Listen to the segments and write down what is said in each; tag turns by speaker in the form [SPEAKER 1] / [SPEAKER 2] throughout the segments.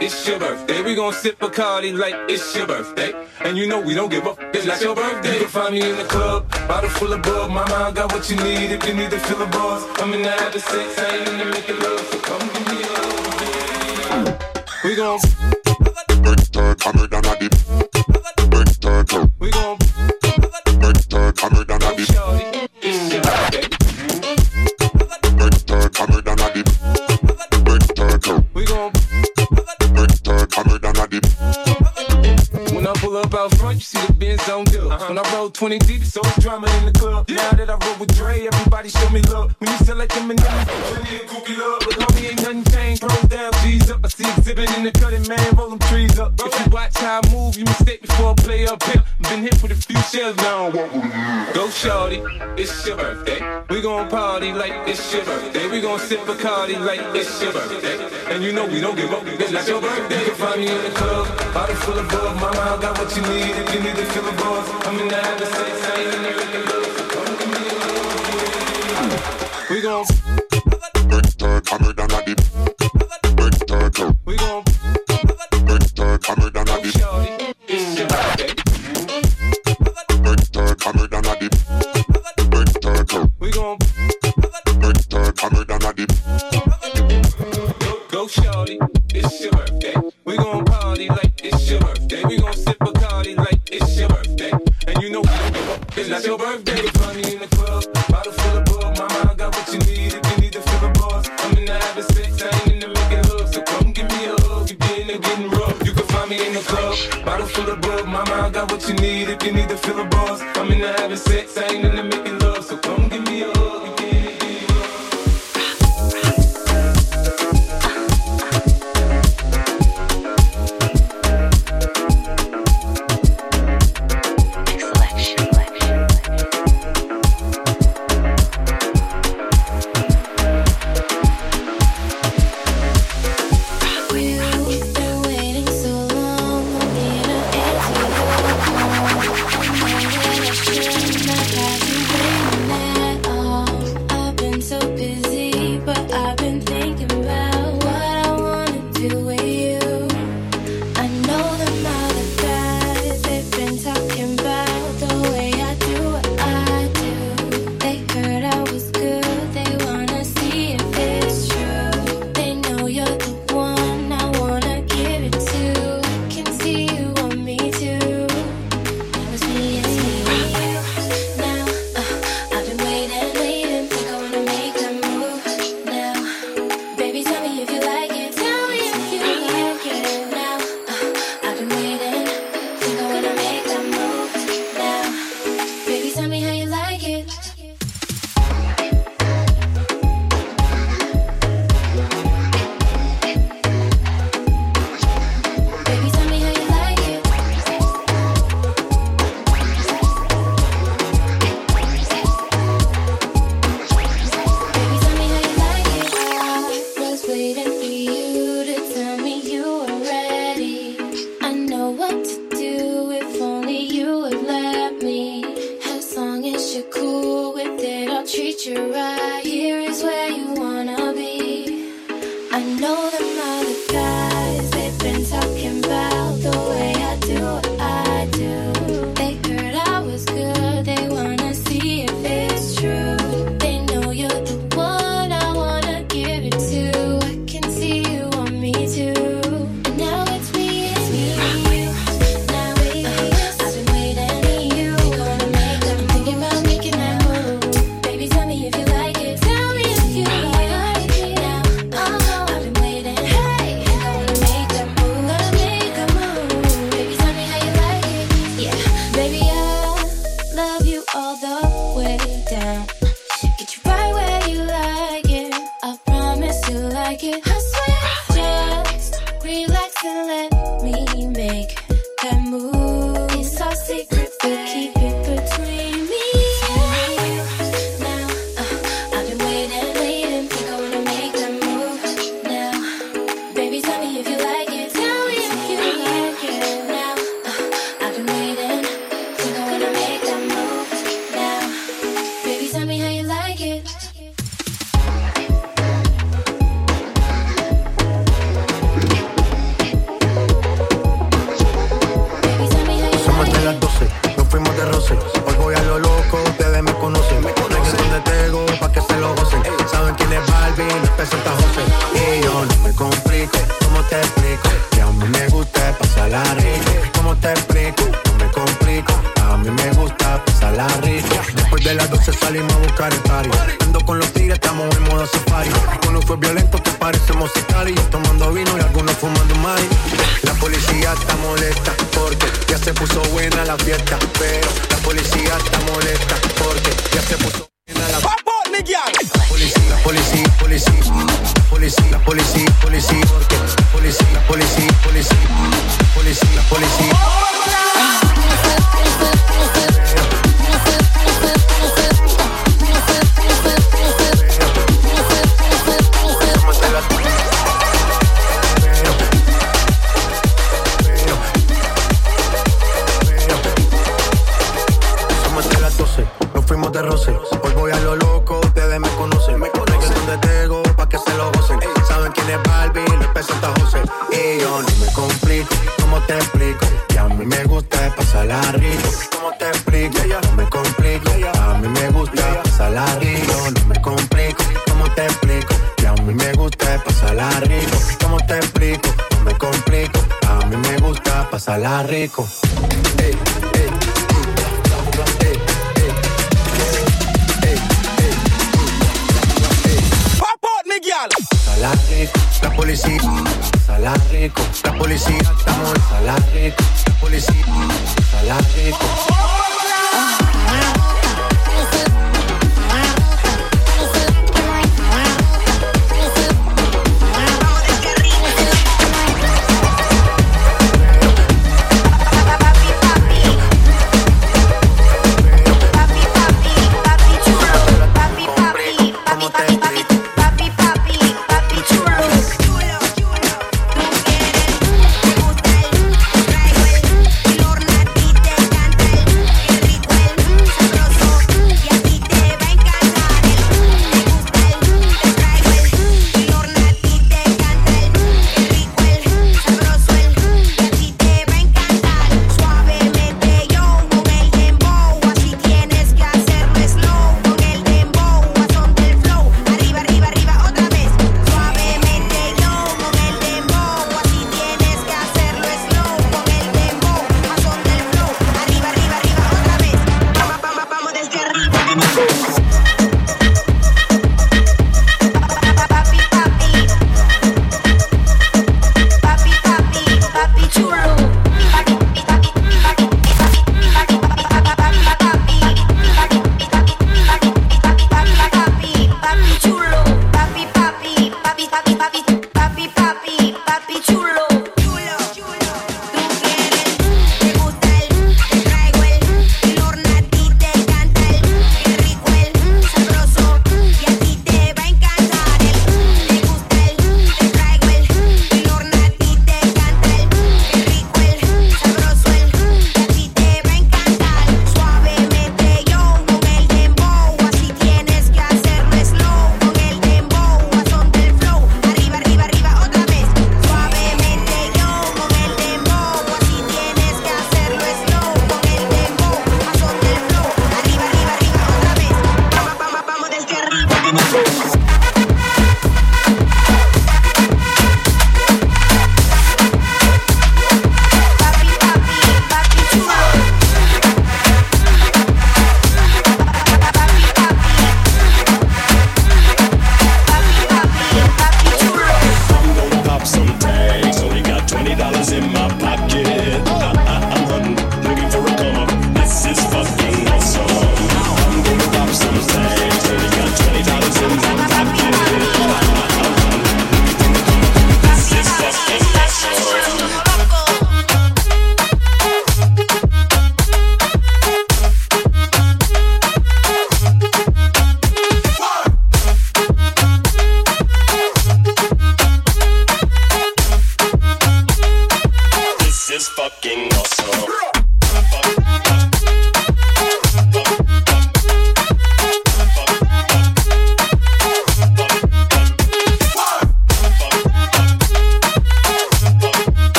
[SPEAKER 1] it's your birthday. We gon' sip Bacardi like it's your birthday. And you know we don't give up, it's not your birthday. You can find me in the club, bottle full of bug. My mind got what you need if you need to fill the buzz, I'm in the habit of sex, I ain't in the making love. So come give me love. We gon' 20 deep, so it's drama in the club. Now that I roll with Dre, everybody show me love. When you sell like them and plenty of it love. But homie, ain't nothing changed. Throw down, G's up. I see exhibit in the cutting, man. Roll them trees up. If you watch how I move, you mistake before I play up here. Been hit with a few shells now. Go, shorty. It's we gon' party like it's shiver. Then We gon' sip a cardi like it's shiver. And you know we don't give up. It's not your birthday. You can find me in the club, bottle full of love. Mama, I got what you need. If you need to fill the buzz, I'm in the habit of saying, and you're in the
[SPEAKER 2] love.
[SPEAKER 3] A
[SPEAKER 4] love. We.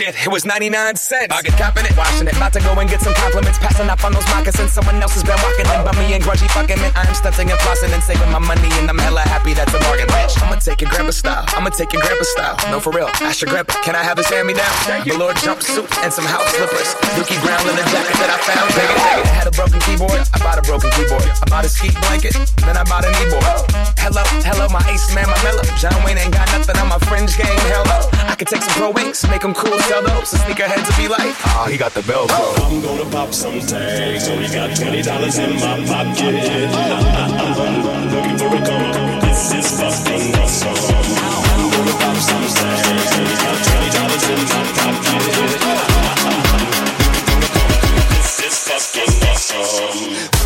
[SPEAKER 4] Shit, it was 99 cents. I get copping it, washing it. About to go and get some compliments. Passing up on those moccasins. Someone else has been walking in by me and grudgy fucking man. I'm stunting and flossing and saving my money. And I'm hella happy that's a bargain, bitch. I'ma take your grandpa style. I'ma take your grandpa style. No, for real. Ask your grandpa, can I have his hand me down? Velour jumpsuit and some house slippers. Dookie Brown in the jacket that I found. Dig it, dig it. I had a broken keyboard. I bought a broken keyboard. I bought a ski blanket. Then I bought a kneeboard. Hello, hello, my ace man, my mellow. John Wayne ain't got nothing on my fringe game. Hell no. I could take some pro wings, make them cool, sell those. And sneakerheads will be like, ah, he got the Velcro.
[SPEAKER 5] I'm gonna pop some tags. Only got twenty dollars in my pocket. I'm looking for a come. This is fucking awesome. I'm gonna pop some tags. Only got twenty dollars in my pocket. This is fucking awesome.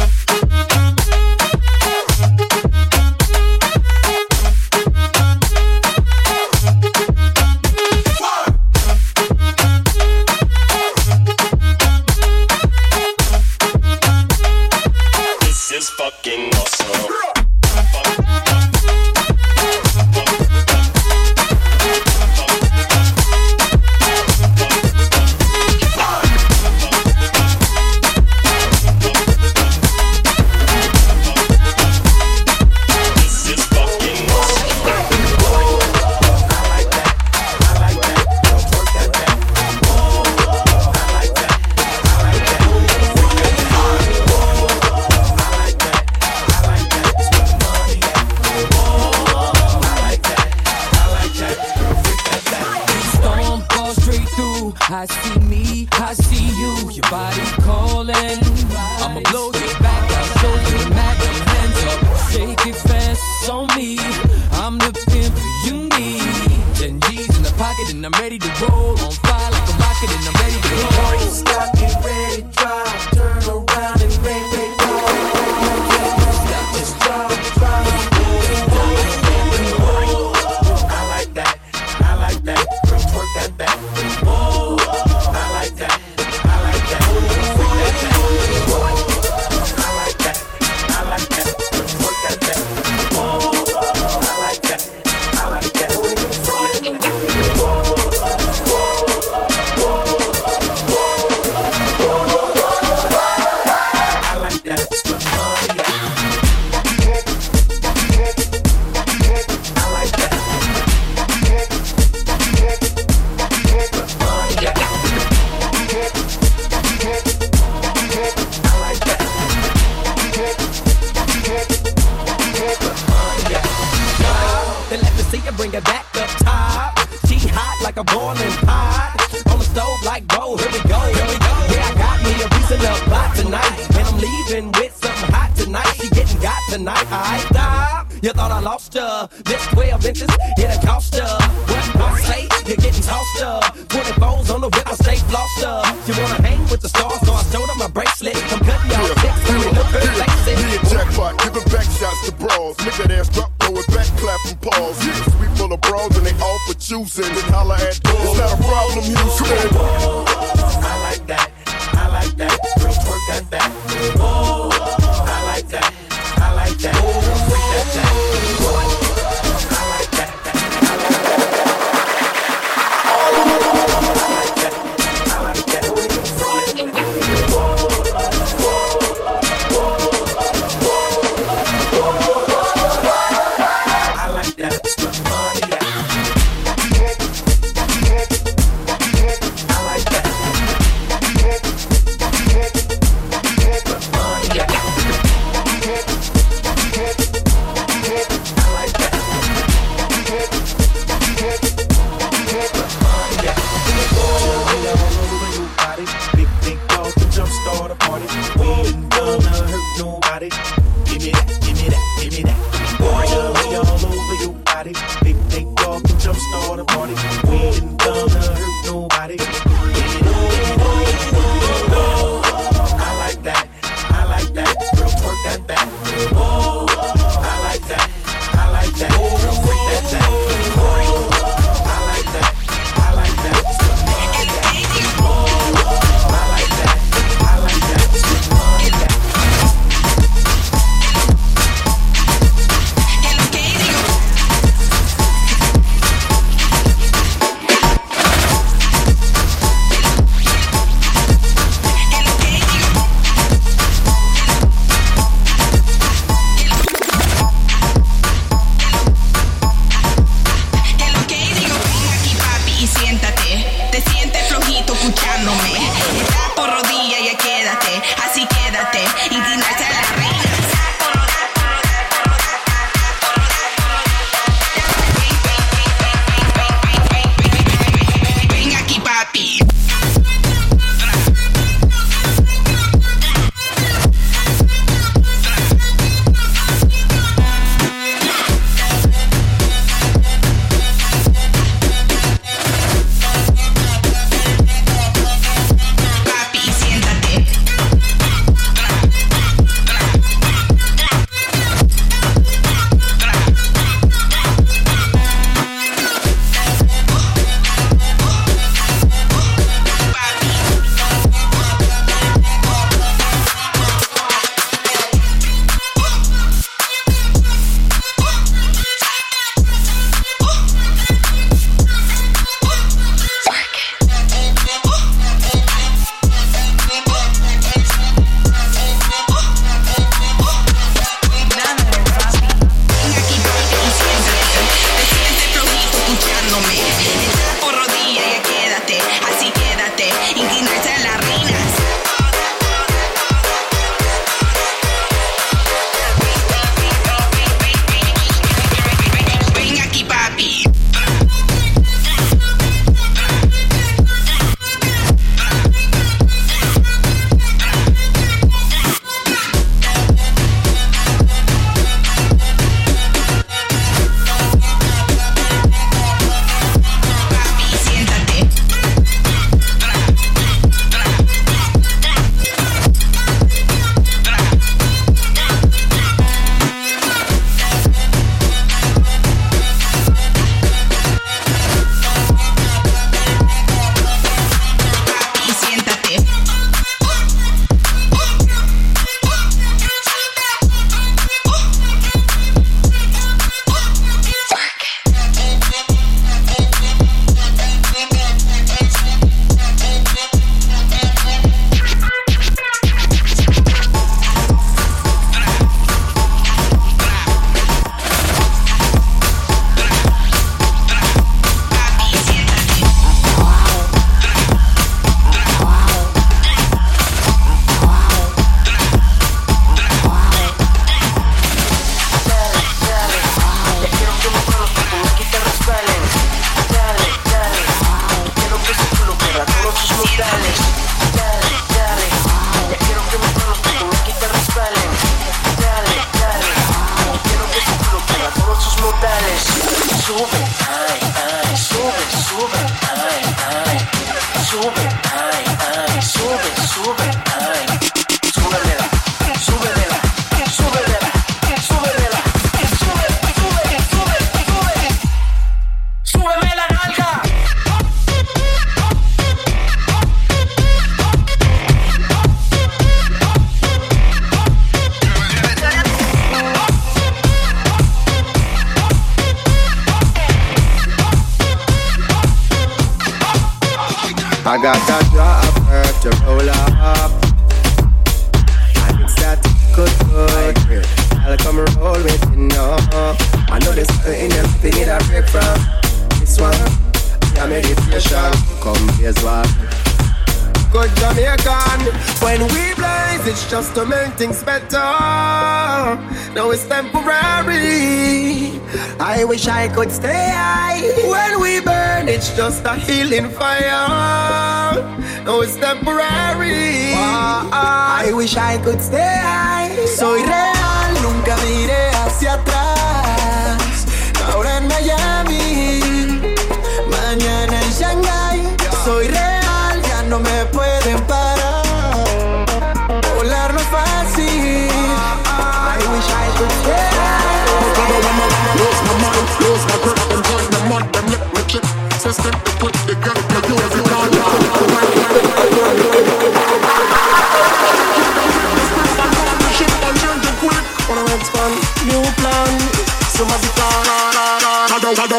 [SPEAKER 6] Could stay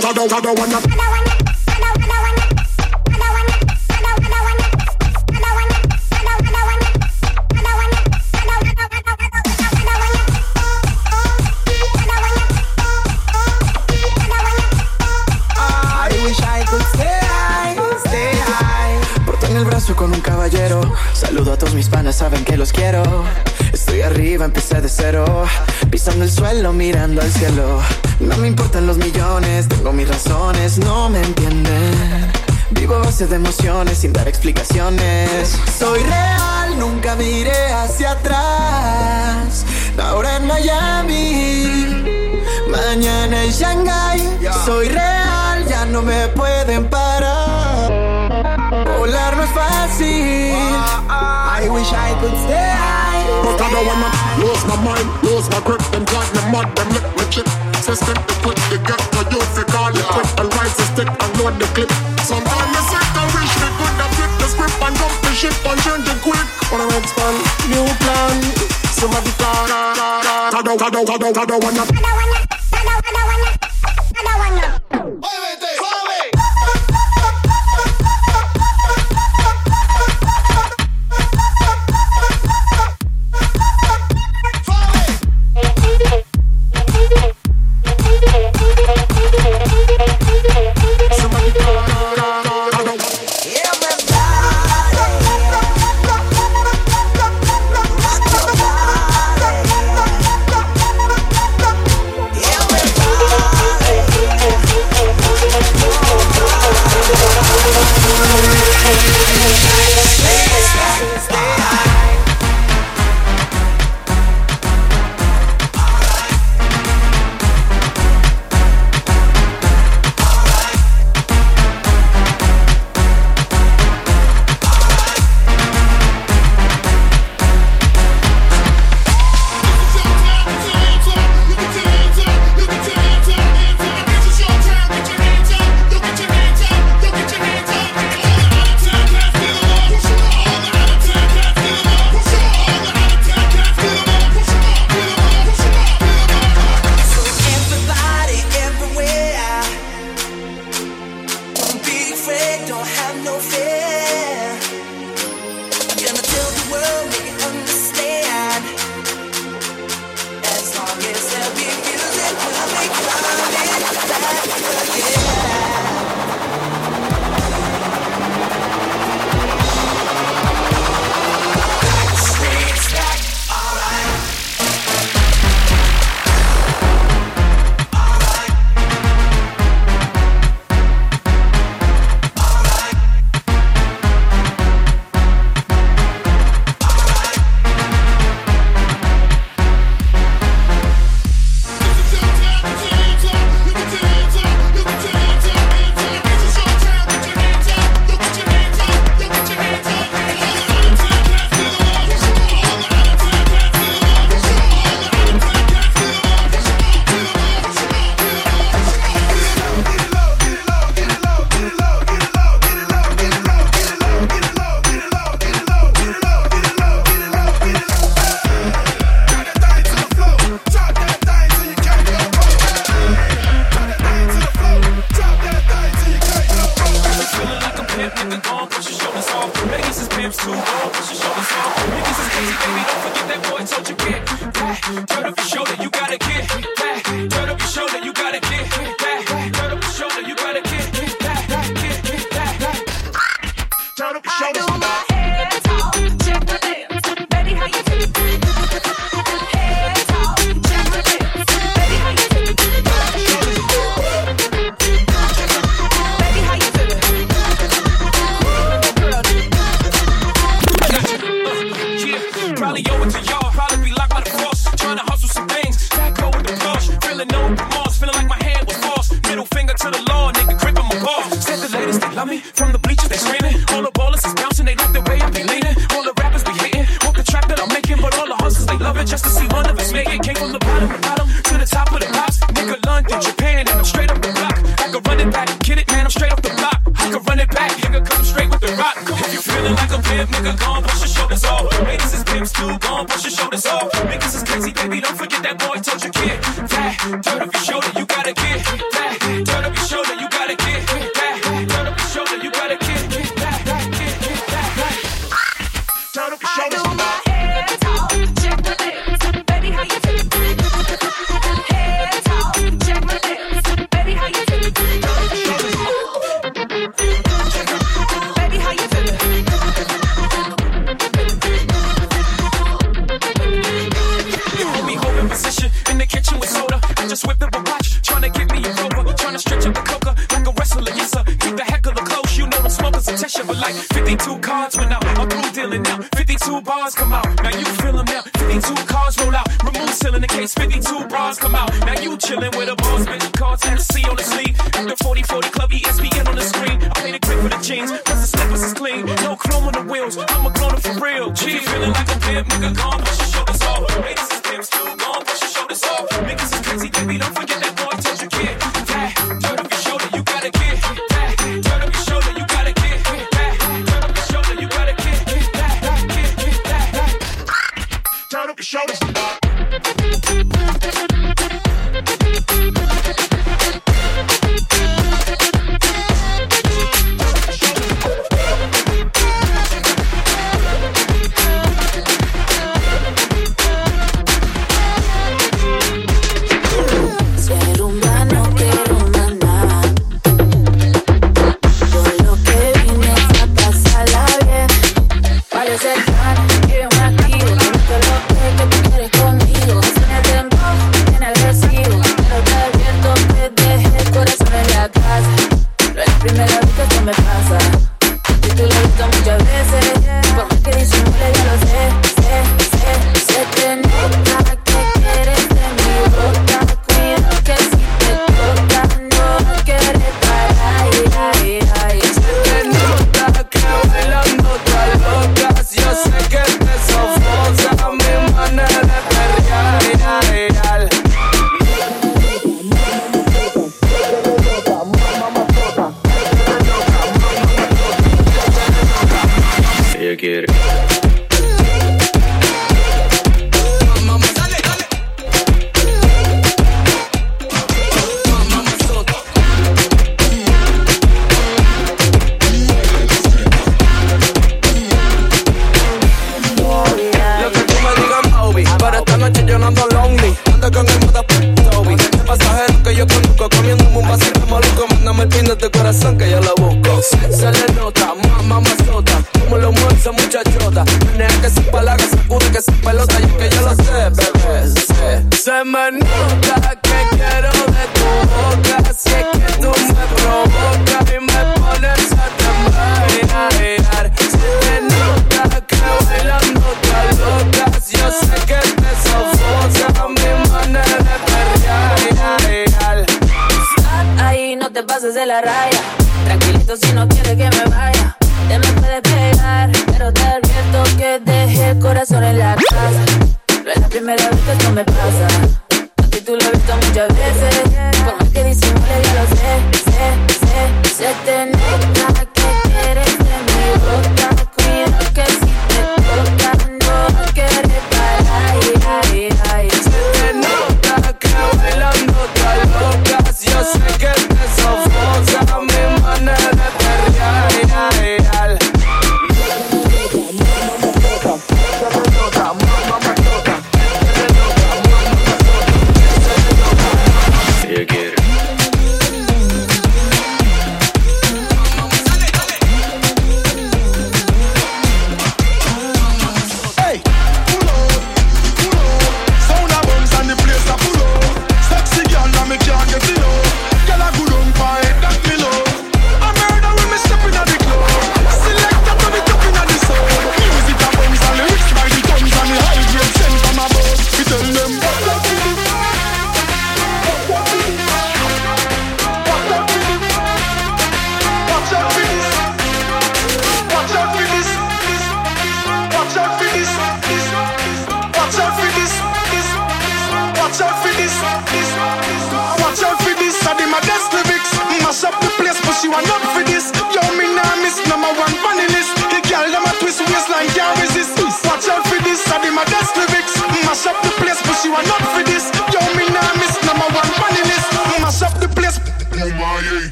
[SPEAKER 7] don't, I don't, I don't, I don't wanna
[SPEAKER 8] Suelo, mirando al cielo. No me importan los millones, tengo mis razones, no me entienden. Vivo a base de emociones sin dar explicaciones.
[SPEAKER 6] Soy real, nunca miré hacia atrás. Ahora en Miami, mañana en Shanghai. Soy real, ya no me pueden parar. Volar no es fácil. I wish I could stay
[SPEAKER 7] But I wanna lose my mind, lose my grip, and join the mud, them let me chip. System to put the gun to you if you call it quit, and rise the stick and load the clip. Sometimes I sit and wish me could have flip the script and jump the ship and change it quick.
[SPEAKER 6] Wanna expand, new plan. Somebody call.
[SPEAKER 7] I don't, I don't, I don't, I don't wanna.
[SPEAKER 8] Everybody,
[SPEAKER 1] Niggas is pimps too old, push your shoulders off. Niggas is busy, baby, don't forget that boy told you get that. Turn up your shoulder, you gotta get that. Turn up your shoulder, you gotta get
[SPEAKER 9] that.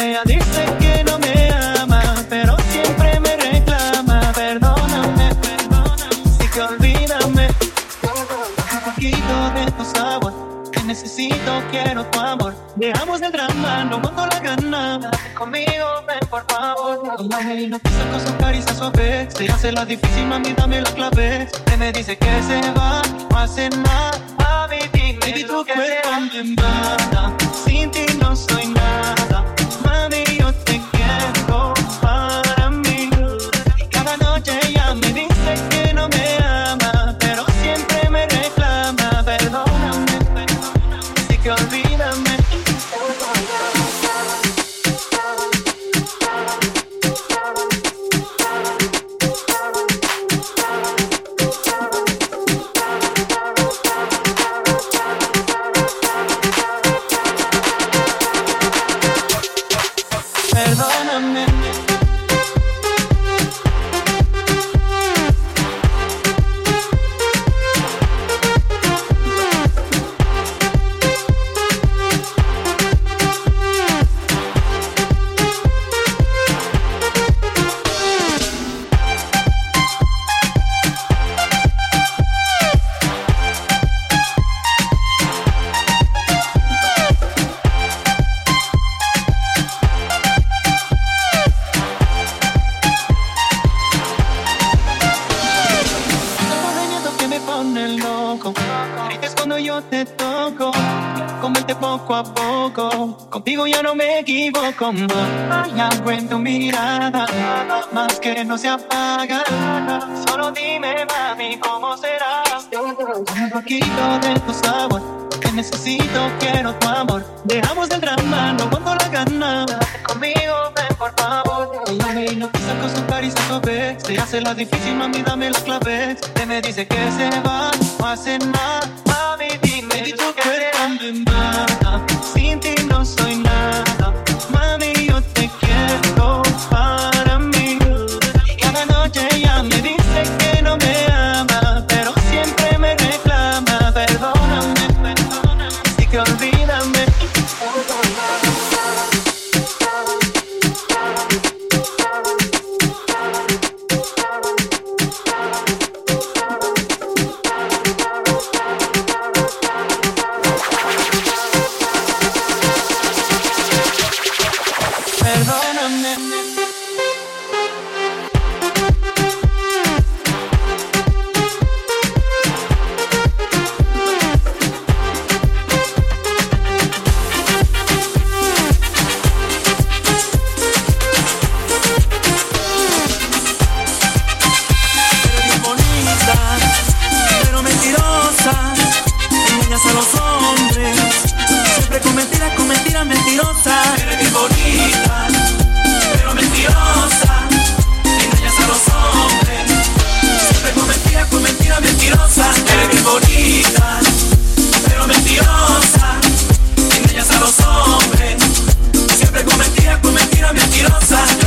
[SPEAKER 9] Ella dice que no me ama, pero siempre me reclama. Perdóname, perdóname, si que
[SPEAKER 10] olvídame. Un poquito de tu sabor, te
[SPEAKER 11] necesito, quiero tu amor. Dejamos el drama, no mando la gana. Conmigo, ven por favor. y no piensa con sus caricias suaves. Se hace la difícil, mami, dame la clave. Se me dice que se va, no hace nada. Baby, tu cuerpo me mata. Sin ti no soy nada. Que no se apaga. Solo dime, mami, cómo será. Un poquito de tu sabor. Que necesito, quiero tu amor. Dejamos el drama, no cuando la gana. Conmigo, ven por favor. Ella me hipnotiza con su caricias. Se hace la difícil, mami, dame las claves. Él me dice
[SPEAKER 12] los hombres. Siempre con mentiras, con mentiras mentirosas.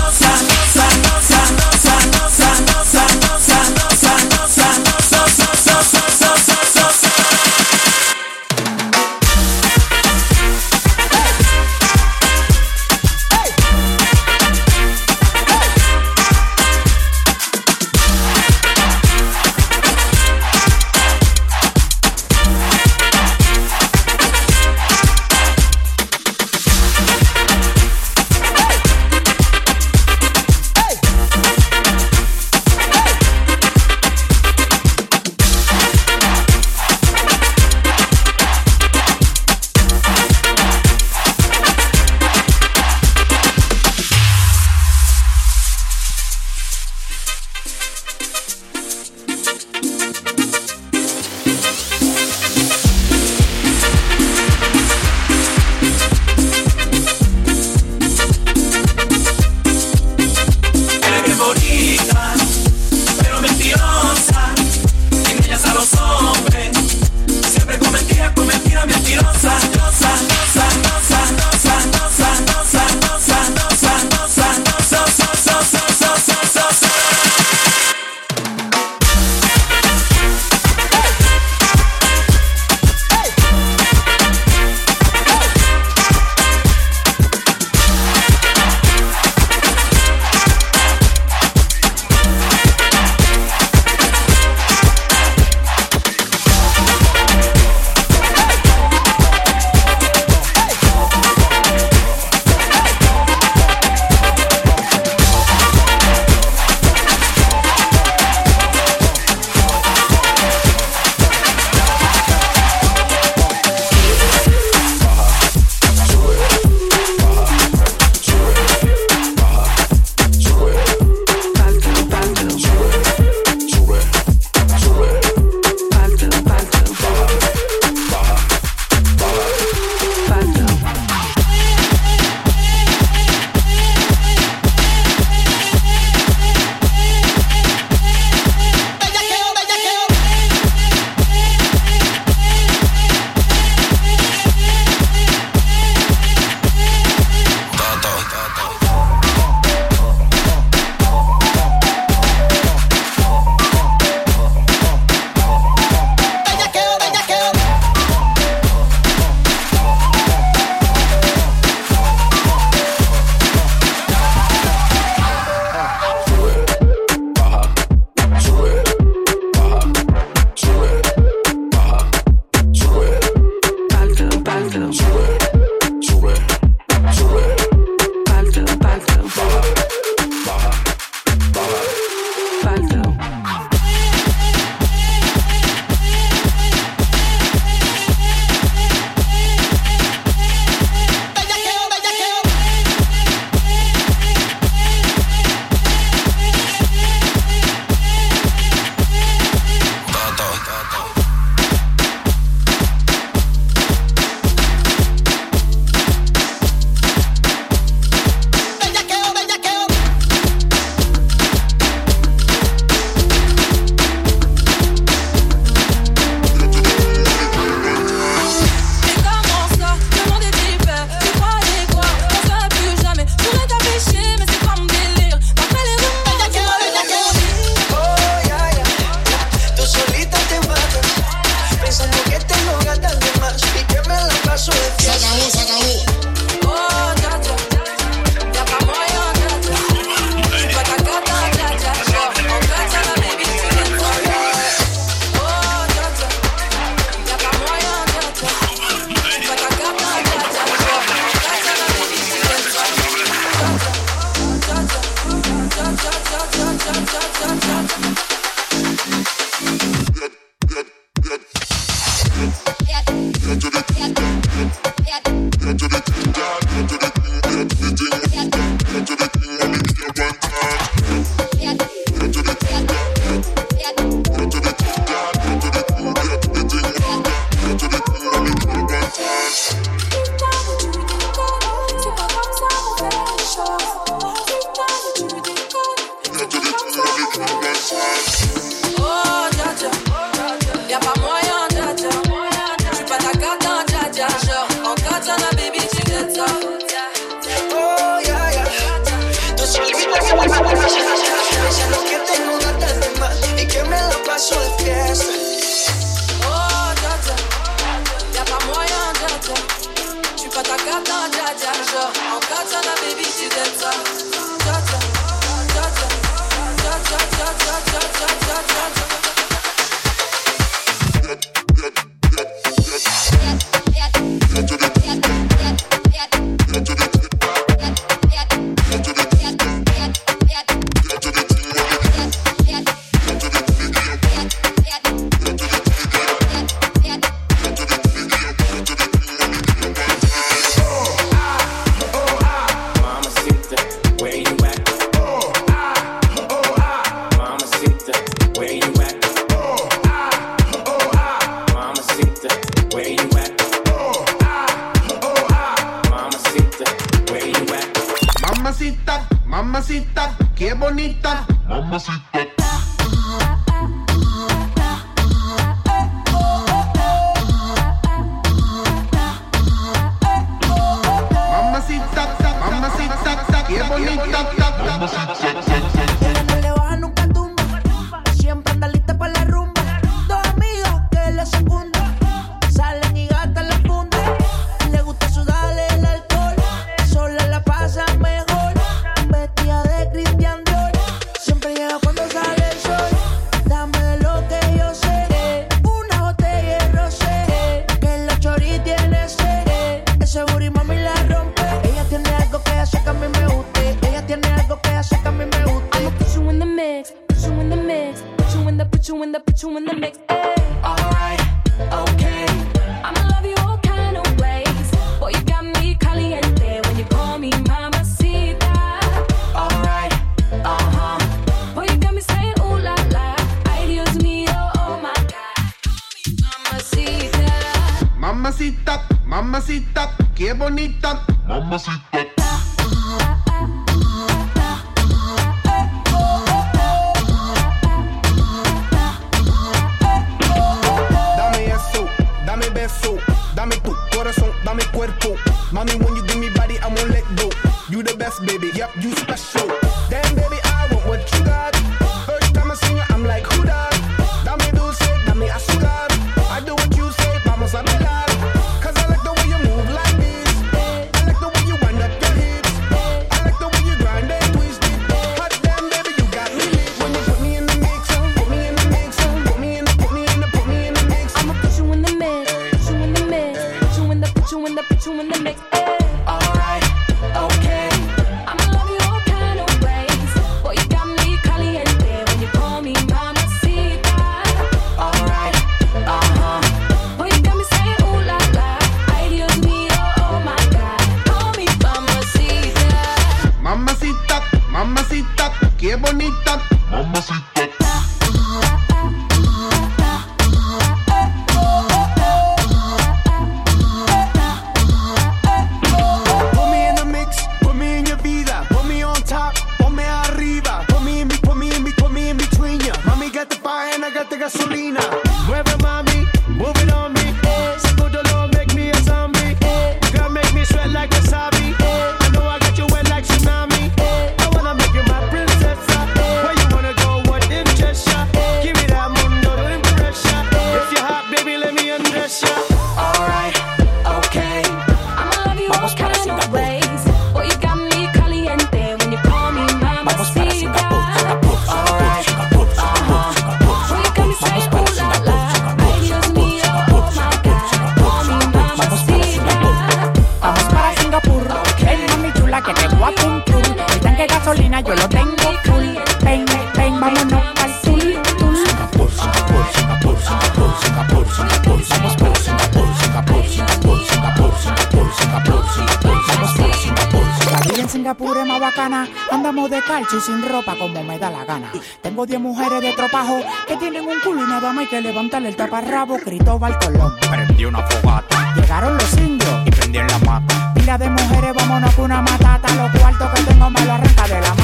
[SPEAKER 13] y sin ropa como me da la gana. Tengo 10 mujeres de tropajo que tienen un culo y nada más hay que levantarle el taparrabo. Cristóbal Colón. Prendió una fogata. Llegaron los indios y prendieron la mata. Pila de mujeres, vámonos con una matata. Los cuartos que tengo me lo arranca de la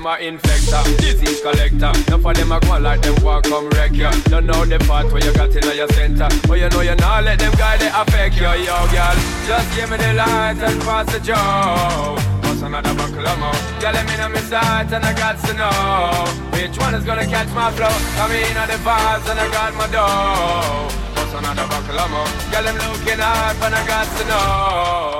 [SPEAKER 14] them are infector, disease collector. Enough of them a going like them walk come wreck ya. Don't know the part where you got in your center. But you know you not let them guy they affect you, yo girl. Just give me the light and pass the joke bust another buckle of more. Girl, I'm in a sight and I got to know which one is gonna catch my flow. I'm in a vibes and I got my dough. Bust another buckle of more. Girl, I'm looking hard and I got to know.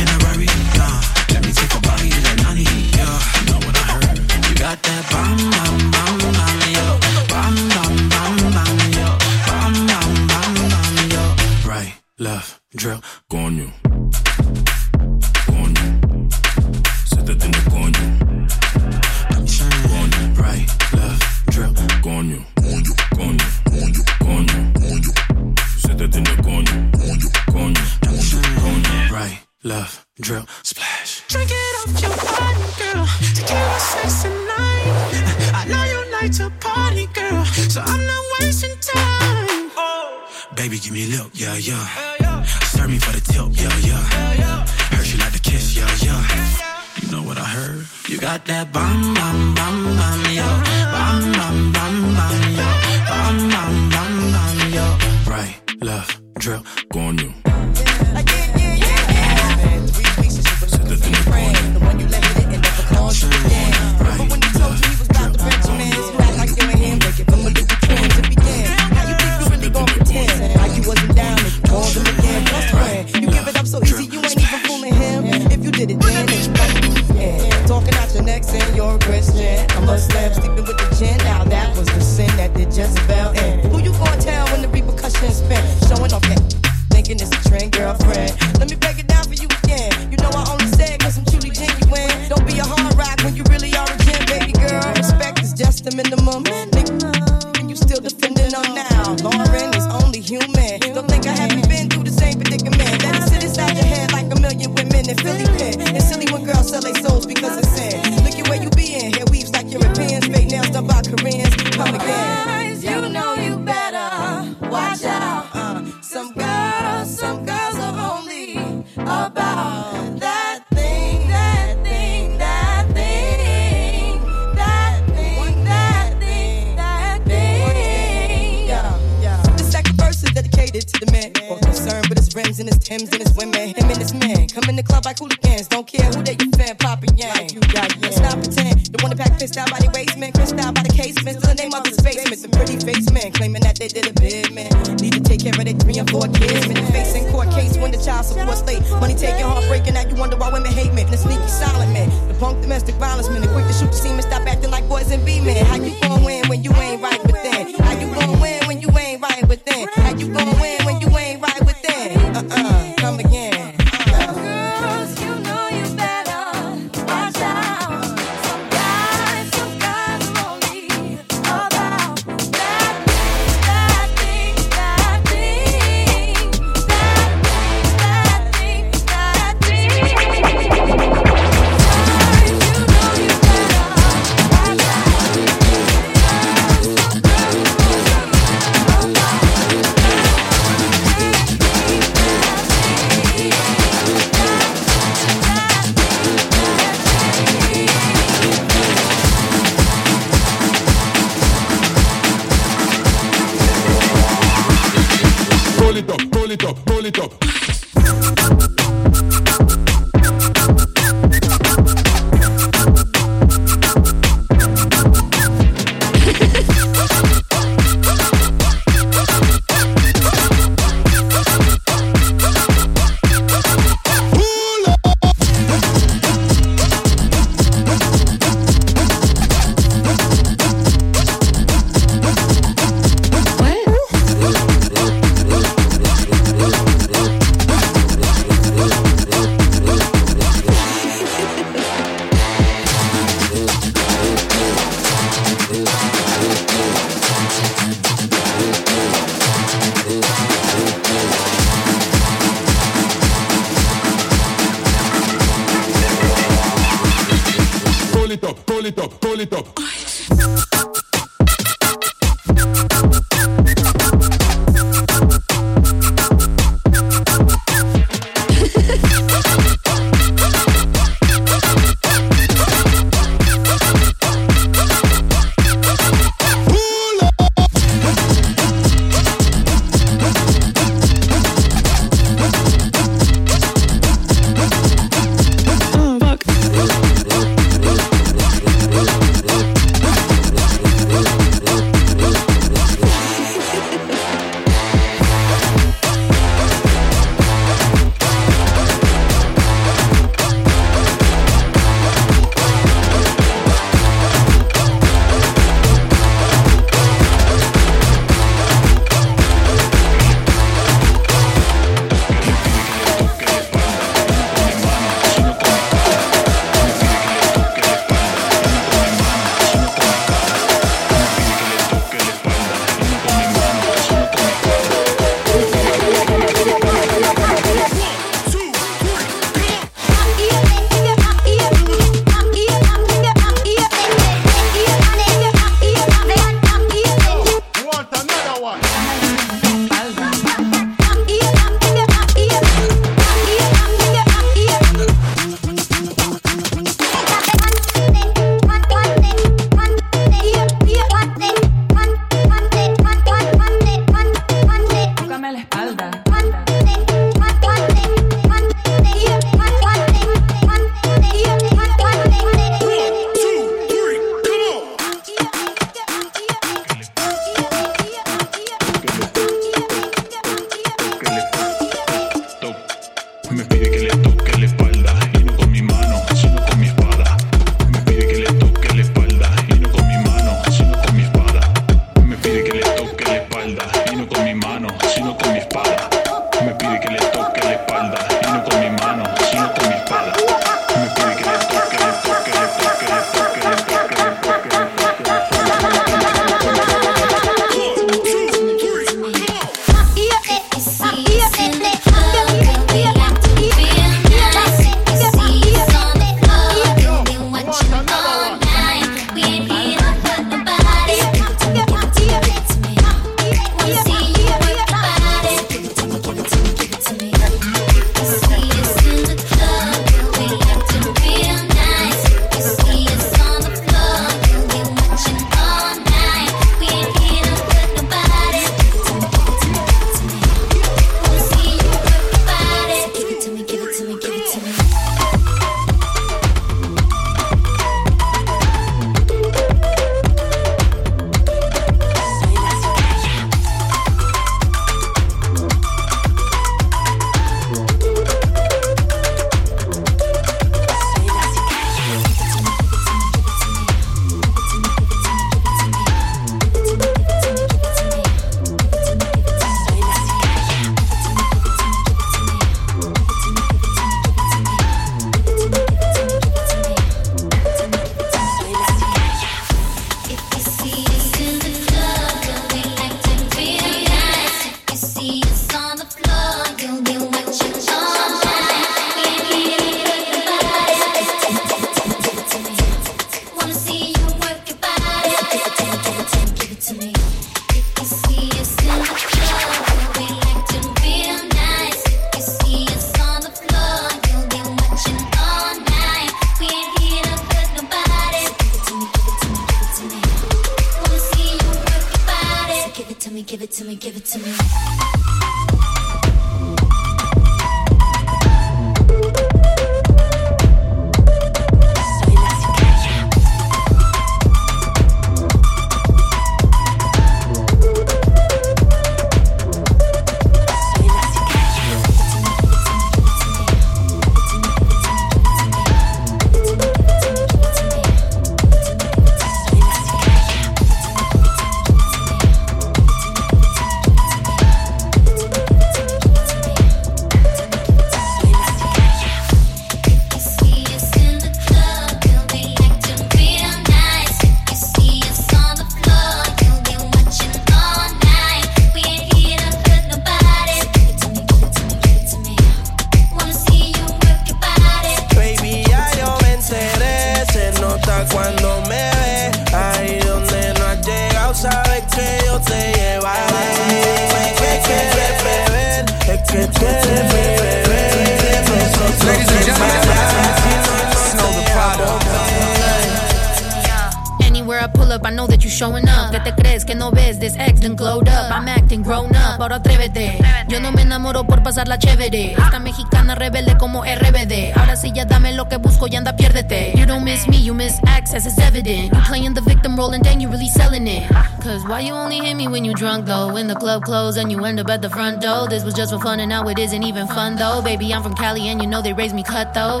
[SPEAKER 15] Drunk though? When the club closed and you end up at the front door. This was just for fun and now it isn't even fun though. Baby, I'm from Cali and you know they raised me cut though.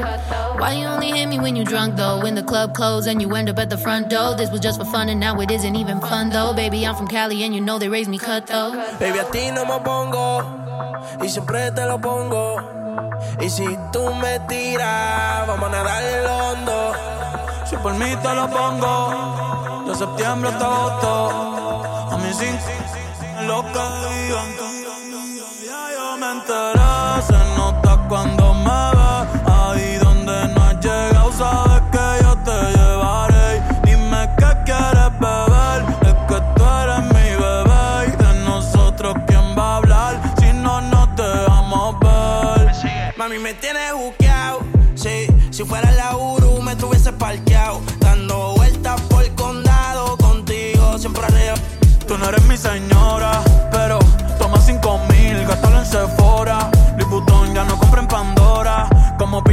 [SPEAKER 15] Why you only hit me when you drunk though? When the club closed and you end up at the front door. This was just for fun and now it isn't even fun though. Baby, I'm from Cali and you know they raised me cut though.
[SPEAKER 8] Baby, a ti no me pongo y siempre te lo pongo. Y si tú me tiras, vamos a nadar el hondo.
[SPEAKER 12] Si por mí te lo pongo, de septiembre hasta agosto. A mí sin lo que digan. Ya yo me enteré, se nota cuando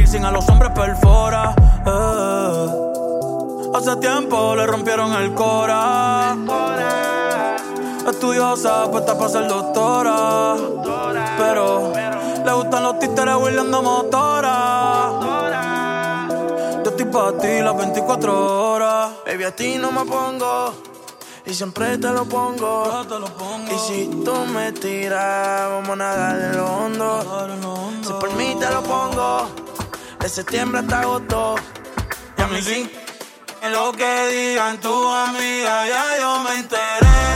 [SPEAKER 12] piercing a los hombres perfora. eh. Hace tiempo le rompieron el cora. Estudiosa, puesta para ser doctora. Pero le gustan los títeres huirleando motora. Yo estoy para ti las 24 horas.
[SPEAKER 8] Baby, a ti no me pongo. Y siempre te lo pongo. Y si tú me tiras, vamos a nadar en lo hondo. Si por mí te lo pongo. De septiembre hasta agosto.
[SPEAKER 12] Y a mí sí. En lo que digan tu amiga, ya yo me enteré.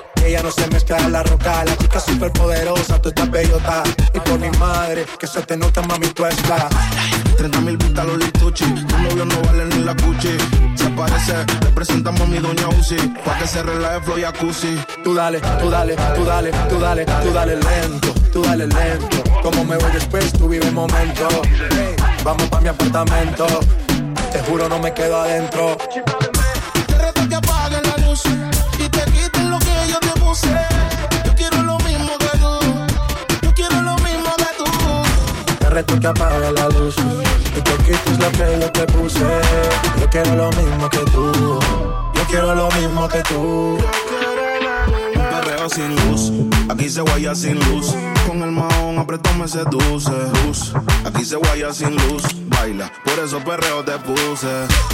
[SPEAKER 16] Ella no se mezcla en la roca, la chica súper poderosa, tú estás bellota. Y por mi madre, que se te nota, mami, tú estás.
[SPEAKER 17] 30 mil vistas los lituchi. Tu novio no vale ni la cuchi. Se parece, le presentamos a mi doña Uzi. Pa' que se relaje flow jacuzzi.
[SPEAKER 16] Tú dale, tú dale, tú dale, tú dale, tú dale lento, tú dale lento. Como me voy después, tú vive el momento. Vamos pa' mi apartamento. Te juro, no me quedo adentro.
[SPEAKER 18] Reto que
[SPEAKER 16] apague la luz y te quites lo que yo te puse. Yo quiero lo mismo que tú. Yo quiero lo mismo que tú.
[SPEAKER 17] Sin luz, aquí se guaya sin luz. Con el mahón apretado me seduce. Luz, aquí se guaya sin luz. Baila, por eso perreo te puse.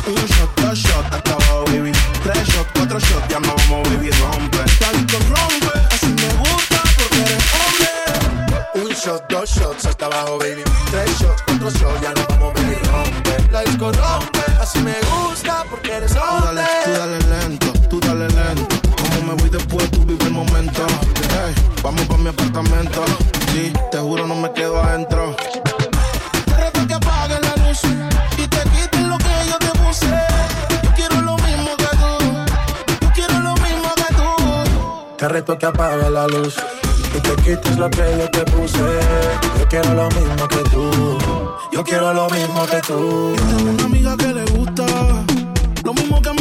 [SPEAKER 17] Un shot, dos shot, hasta abajo, baby. Tres shot, cuatro shot, ya no vamos, baby, rompe. Talito rompe, así me gusta porque eres hombre.
[SPEAKER 16] Un shot, dos shots hasta abajo, baby. Tres shots, cuatro shots, ya no vamos, baby, rompe. La disco rompe, así me gusta porque eres
[SPEAKER 17] Tú
[SPEAKER 16] hombre.
[SPEAKER 17] dale, tú dale lento, tú dale lento. Me voy después, tú vive el momento. Hey, vamos pa' mi apartamento. Sí, te juro, no me quedo adentro.
[SPEAKER 18] Te reto que apagues la luz y te quites lo que yo te puse. Yo quiero lo mismo que tú. Yo quiero lo mismo que tú.
[SPEAKER 16] Te reto que apague la luz y te quites lo que yo te puse. Yo quiero lo mismo que tú. Yo quiero lo mismo que tú.
[SPEAKER 17] Tengo una amiga que le gusta lo mismo que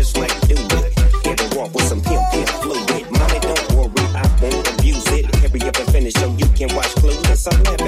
[SPEAKER 19] just like do it. Get a walk with some pimp, pimp fluid. Mommy, don't worry, I won't abuse it. Hurry up and finish so you can watch Clueless. I left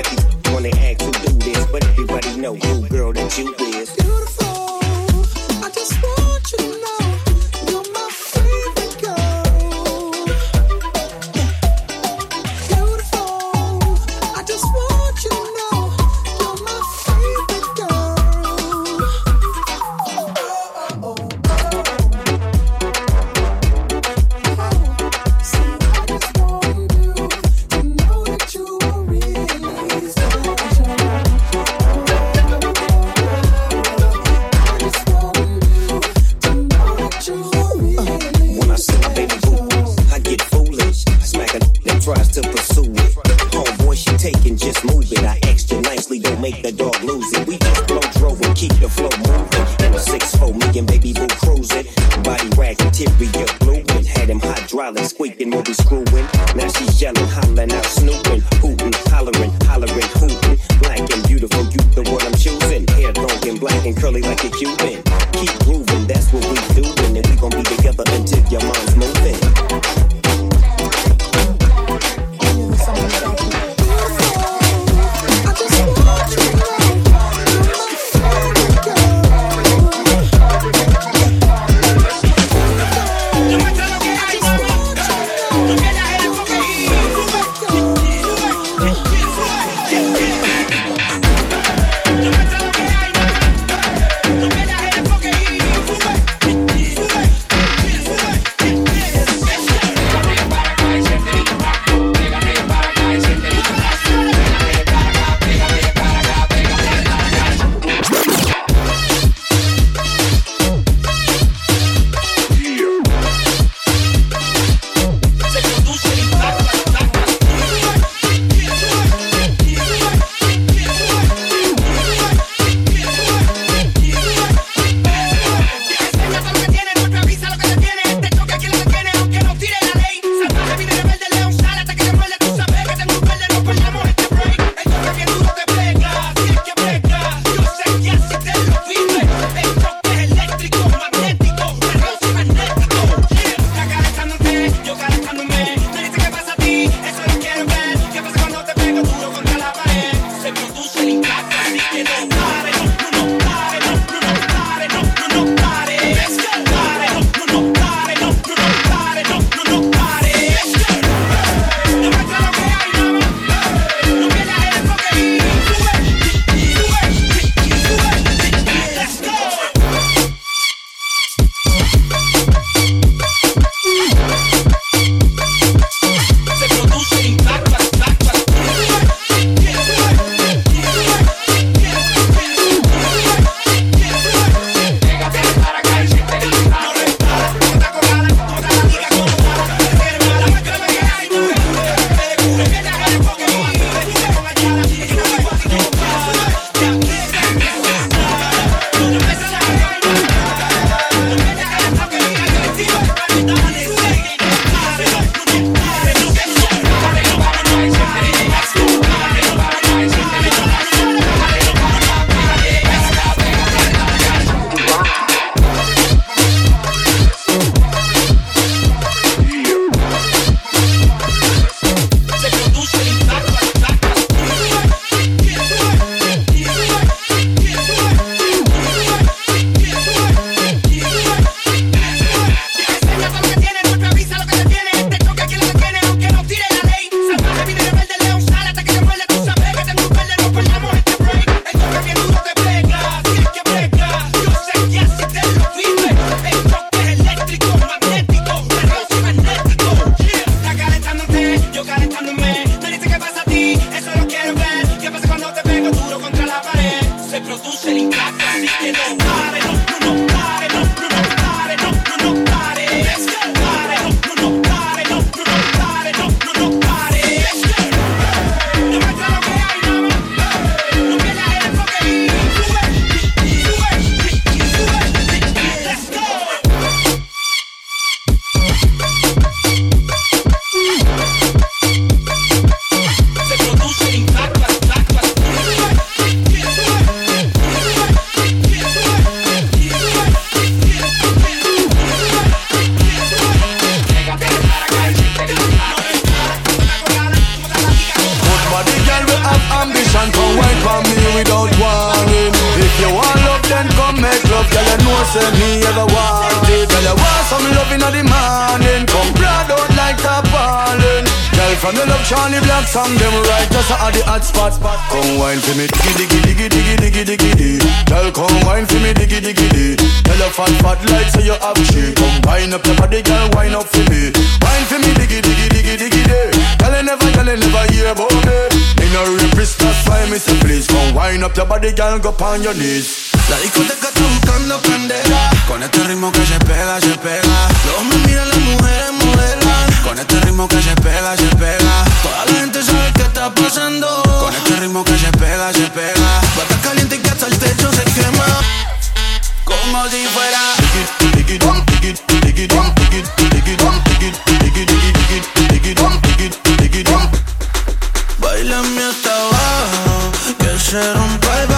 [SPEAKER 19] ser un baby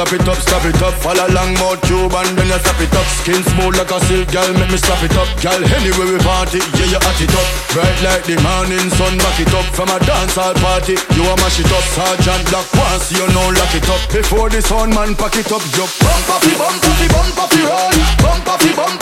[SPEAKER 20] slap it up, slap it up. Follow long mouth tube and then you slap it up. Skin smooth like a silk, girl, make me slap it up. Girl, anyway we party, yeah, you at it up. Bright like the morning sun, back it up. From a dancehall party, you a mash it up. Sergeant Black once, you know, lock it up. Before the sun, man, pack it up, jump. Bump, puffy, bump, puffy, bump, puffy, run. Bump, puffy, bump,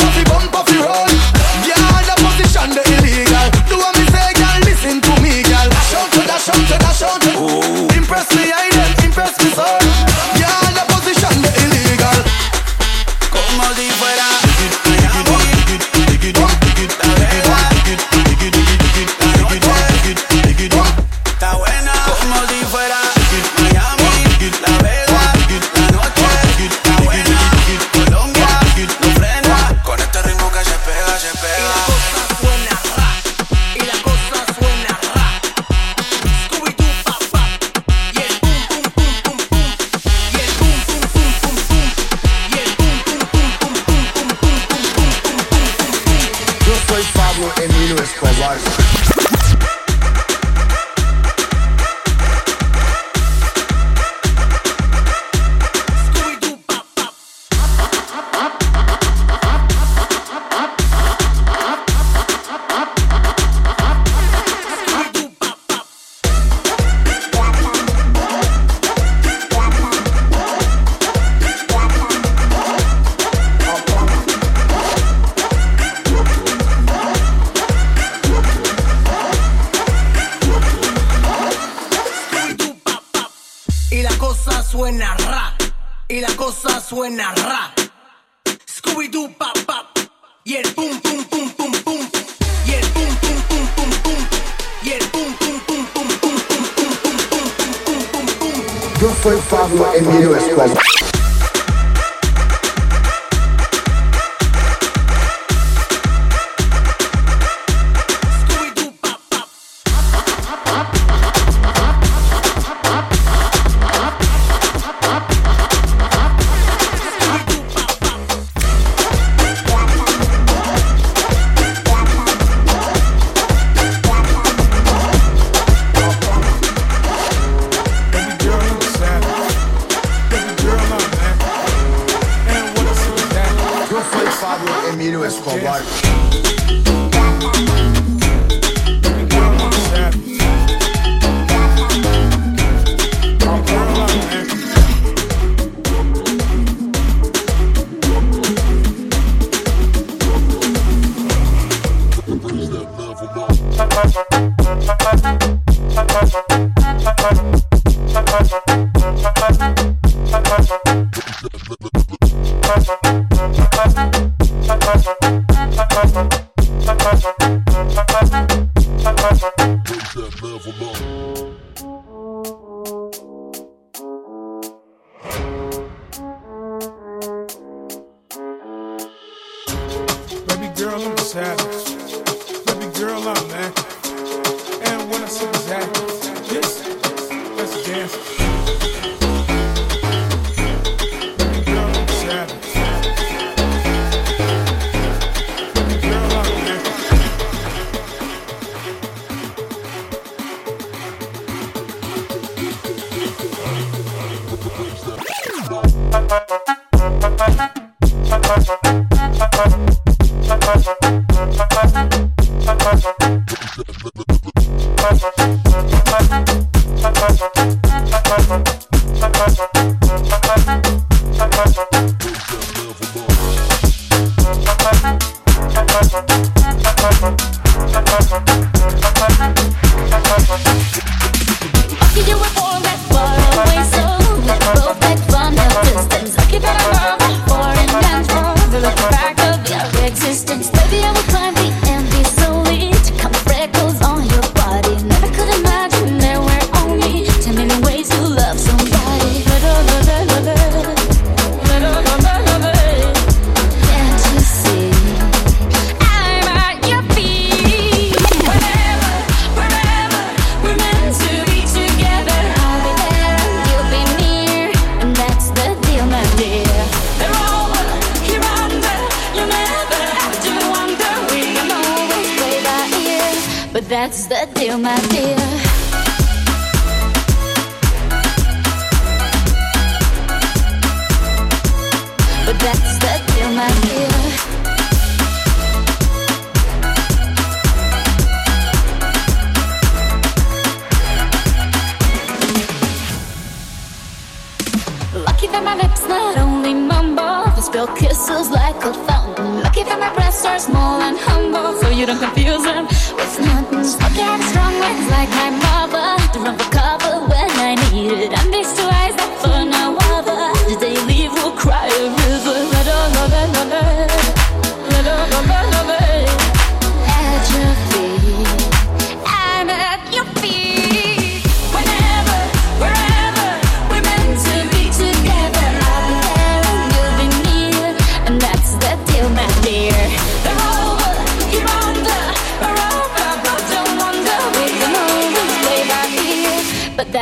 [SPEAKER 21] feels like a fountain. Lucky that my breasts are small and humble, so you don't confuse them with nothing. Lucky I'm strong legs like my mother, to run for cover when I need it. I'm this to I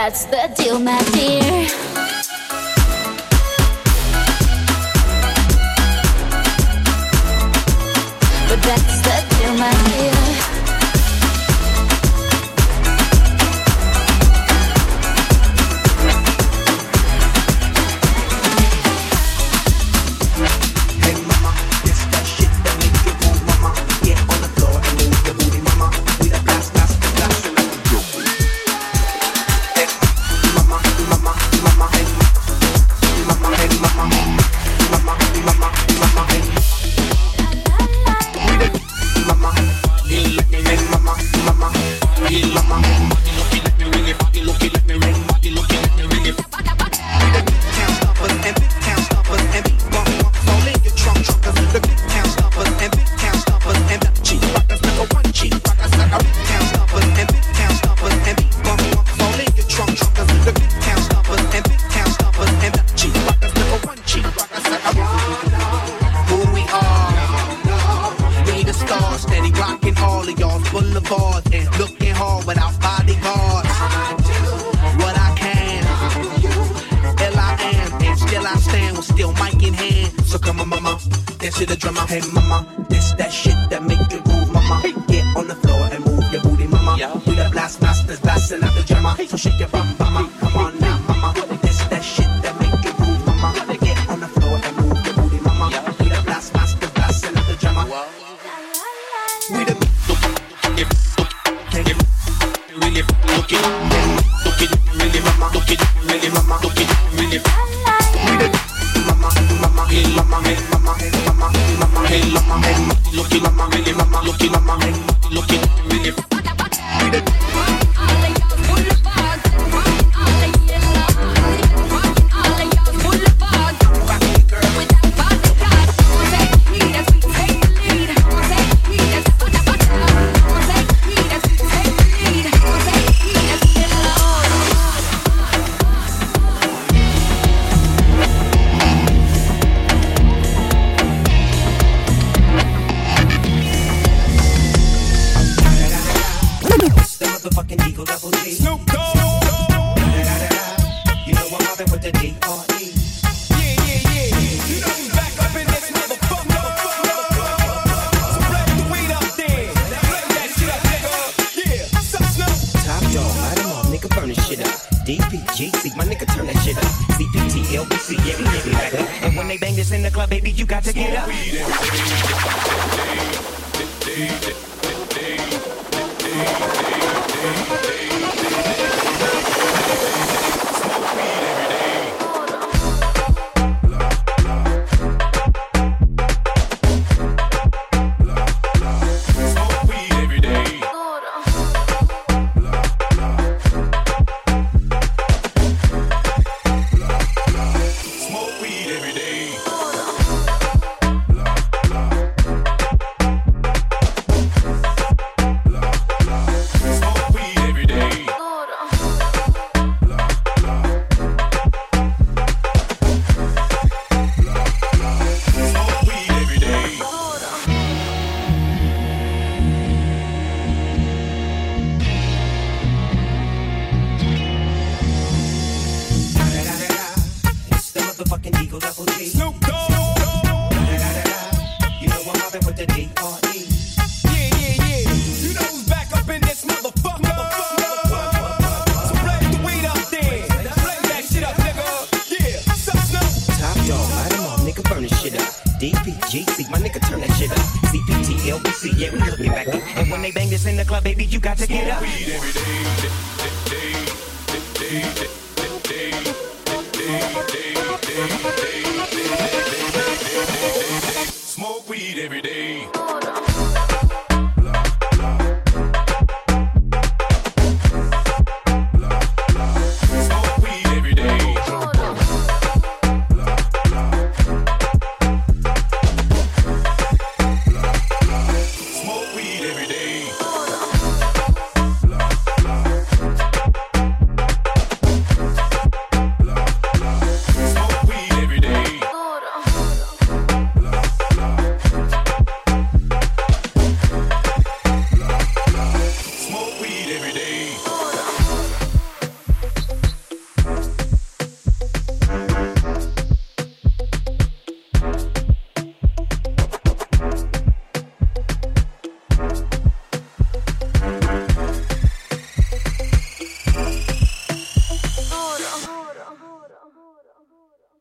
[SPEAKER 21] That's the deal, my dear.